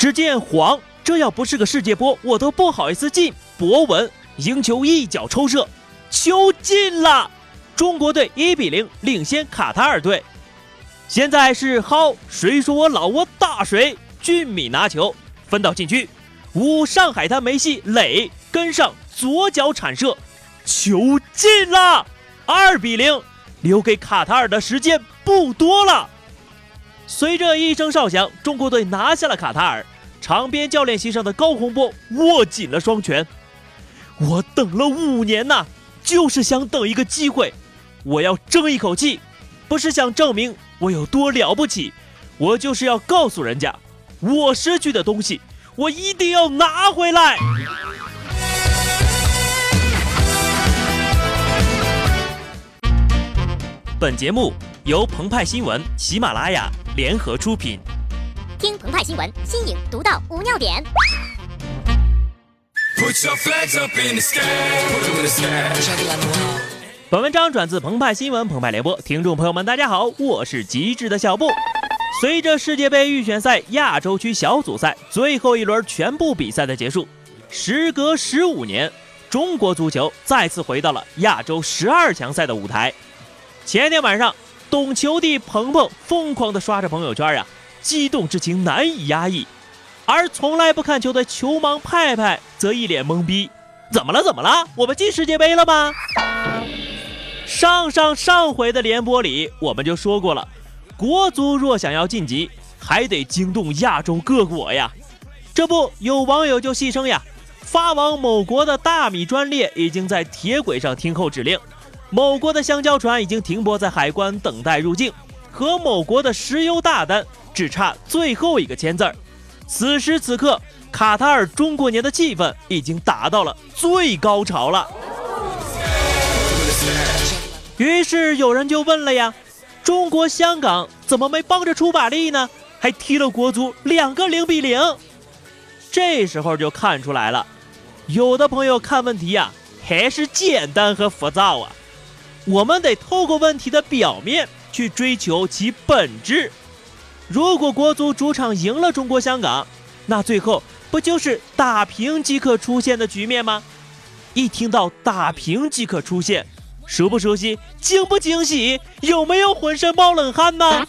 只见黄，这要不是个世界波，我都不好意思进。博文赢球一脚抽射，球进了，中国队一比零领先卡塔尔队。现在是蒿，谁说我老我大谁？俊米拿球分到禁区，五上海滩梅西磊跟上左脚铲射，球进了，二比零，留给卡塔尔的时间不多了。随着一声哨响，中国队拿下了卡塔尔。长边教练席上的高洪波握紧了双拳。我等了五年呐，就是想等一个机会。我要争一口气，不是想证明我有多了不起，我就是要告诉人家，我失去的东西，我一定要拿回来。本节目由澎湃新闻、喜马拉雅。联合出品，听澎湃新闻，新颖独到，无尿点。本文章转自澎湃新闻澎湃联播，听众朋友们，大家好，我是极致的小布。随着世界杯预选赛亚洲区小组赛最后一轮全部比赛的结束，时隔十五年，中国足球再次回到了亚洲十二强赛的舞台。前天晚上。懂球帝鹏鹏疯狂地刷着朋友圈呀，激动之情难以压抑。而从来不看球的球盲派派则一脸懵逼：怎么了？怎么了？我们进世界杯了吗？上上上回的联播里我们就说过了，国足若想要晋级，还得惊动亚洲各国呀。这不，有网友就戏称呀，发往某国的大米专列已经在铁轨上听候指令。某国的香蕉船已经停泊在海关等待入境，和某国的石油大单只差最后一个签字儿。此时此刻，卡塔尔中国年的气氛已经达到了最高潮了。于是有人就问了呀：中国香港怎么没帮着出把力呢？还踢了国足两个零比零？这时候就看出来了，有的朋友看问题呀还是简单和浮躁啊。我们得透过问题的表面去追求其本质。如果国足主场赢了中国香港，那最后不就是打平即可出现的局面吗？一听到打平即可出现，熟不熟悉？惊不惊喜？有没有浑身冒冷汗呢？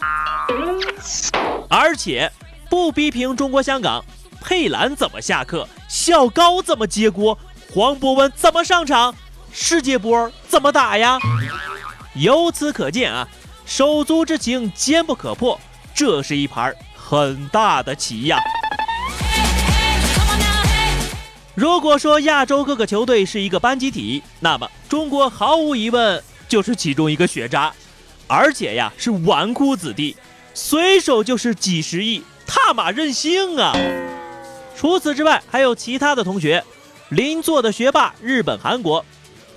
而且不逼平中国香港，佩兰怎么下课？小高怎么接锅？黄博文怎么上场？世界波怎么打呀？由此可见啊，手足之情坚不可破，这是一盘很大的棋呀。如果说亚洲各个球队是一个班集体，那么中国毫无疑问就是其中一个血渣，而且呀是纨绔子弟，随手就是几十亿，踏马任性啊！除此之外，还有其他的同学，邻座的学霸日本、韩国。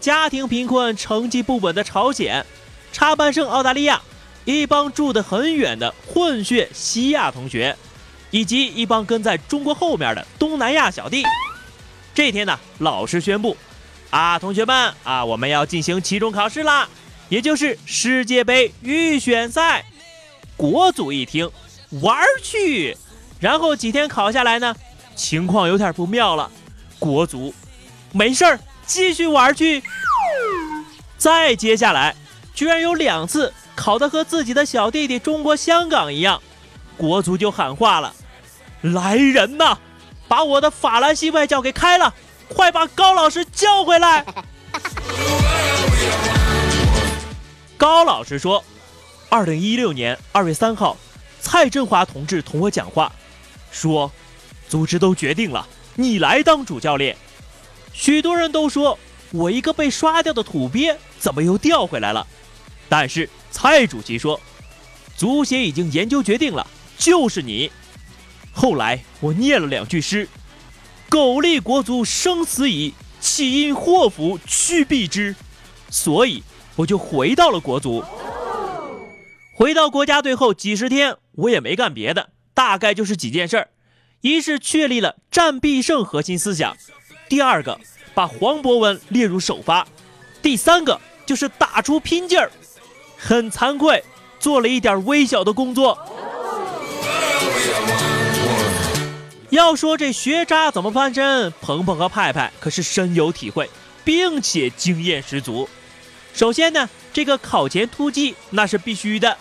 家庭贫困、成绩不稳的朝鲜，插班生澳大利亚，一帮住得很远的混血西亚同学，以及一帮跟在中国后面的东南亚小弟。这天呢，老师宣布，啊，同学们啊，我们要进行期中考试啦，也就是世界杯预选赛。国足一听，玩去。然后几天考下来呢，情况有点不妙了。国足，没事儿。继续玩去，再接下来，居然有两次考得和自己的小弟弟中国香港一样，国足就喊话了：“来人呐，把我的法兰西外教给开了，快把高老师叫回来。”高老师说：“二零一六年二月三号，蔡振华同志同我讲话，说，组织都决定了，你来当主教练。”许多人都说我一个被刷掉的土鳖怎么又调回来了，但是蔡主席说，足协已经研究决定了，就是你。后来我念了两句诗：“苟利国足生死以，岂因祸福趋避之。”所以我就回到了国足。回到国家队后几十天，我也没干别的，大概就是几件事儿：一是确立了战必胜核心思想。第二个，把黄博文列入首发；第三个就是打出拼劲儿。很惭愧，做了一点微小的工作。要说这学渣怎么翻身，鹏鹏和派派可是深有体会，并且经验十足。首先呢，这个考前突击那是必须的，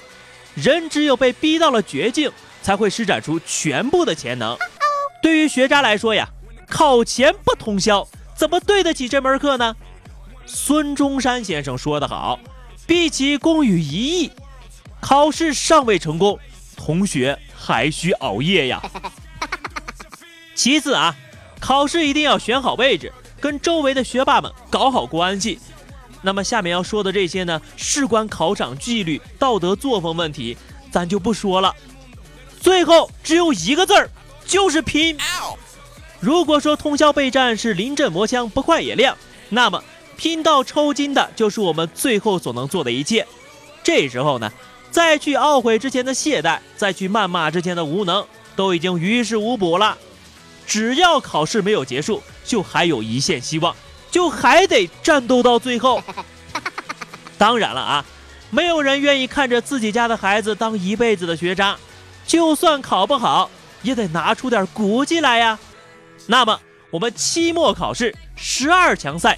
人只有被逼到了绝境，才会施展出全部的潜能。对于学渣来说呀，考前不通宵，怎么对得起这门课呢？孙中山先生说得好：“毕其功于一役，考试尚未成功，同学还需熬夜呀。”其次啊，考试一定要选好位置，跟周围的学霸们搞好关系。那么下面要说的这些呢，事关考场纪律、道德作风问题，咱就不说了。最后只有一个字儿，就是拼。如果说通宵备战是临阵磨枪，不快也亮，那么拼到抽筋的就是我们最后所能做的一切。这时候呢，再去懊悔之前的懈怠，再去谩骂之前的无能，都已经于事无补了。只要考试没有结束，就还有一线希望，就还得战斗到最后。当然了啊，没有人愿意看着自己家的孩子当一辈子的学渣，就算考不好，也得拿出点骨气来呀。那么，我们期末考试十二强赛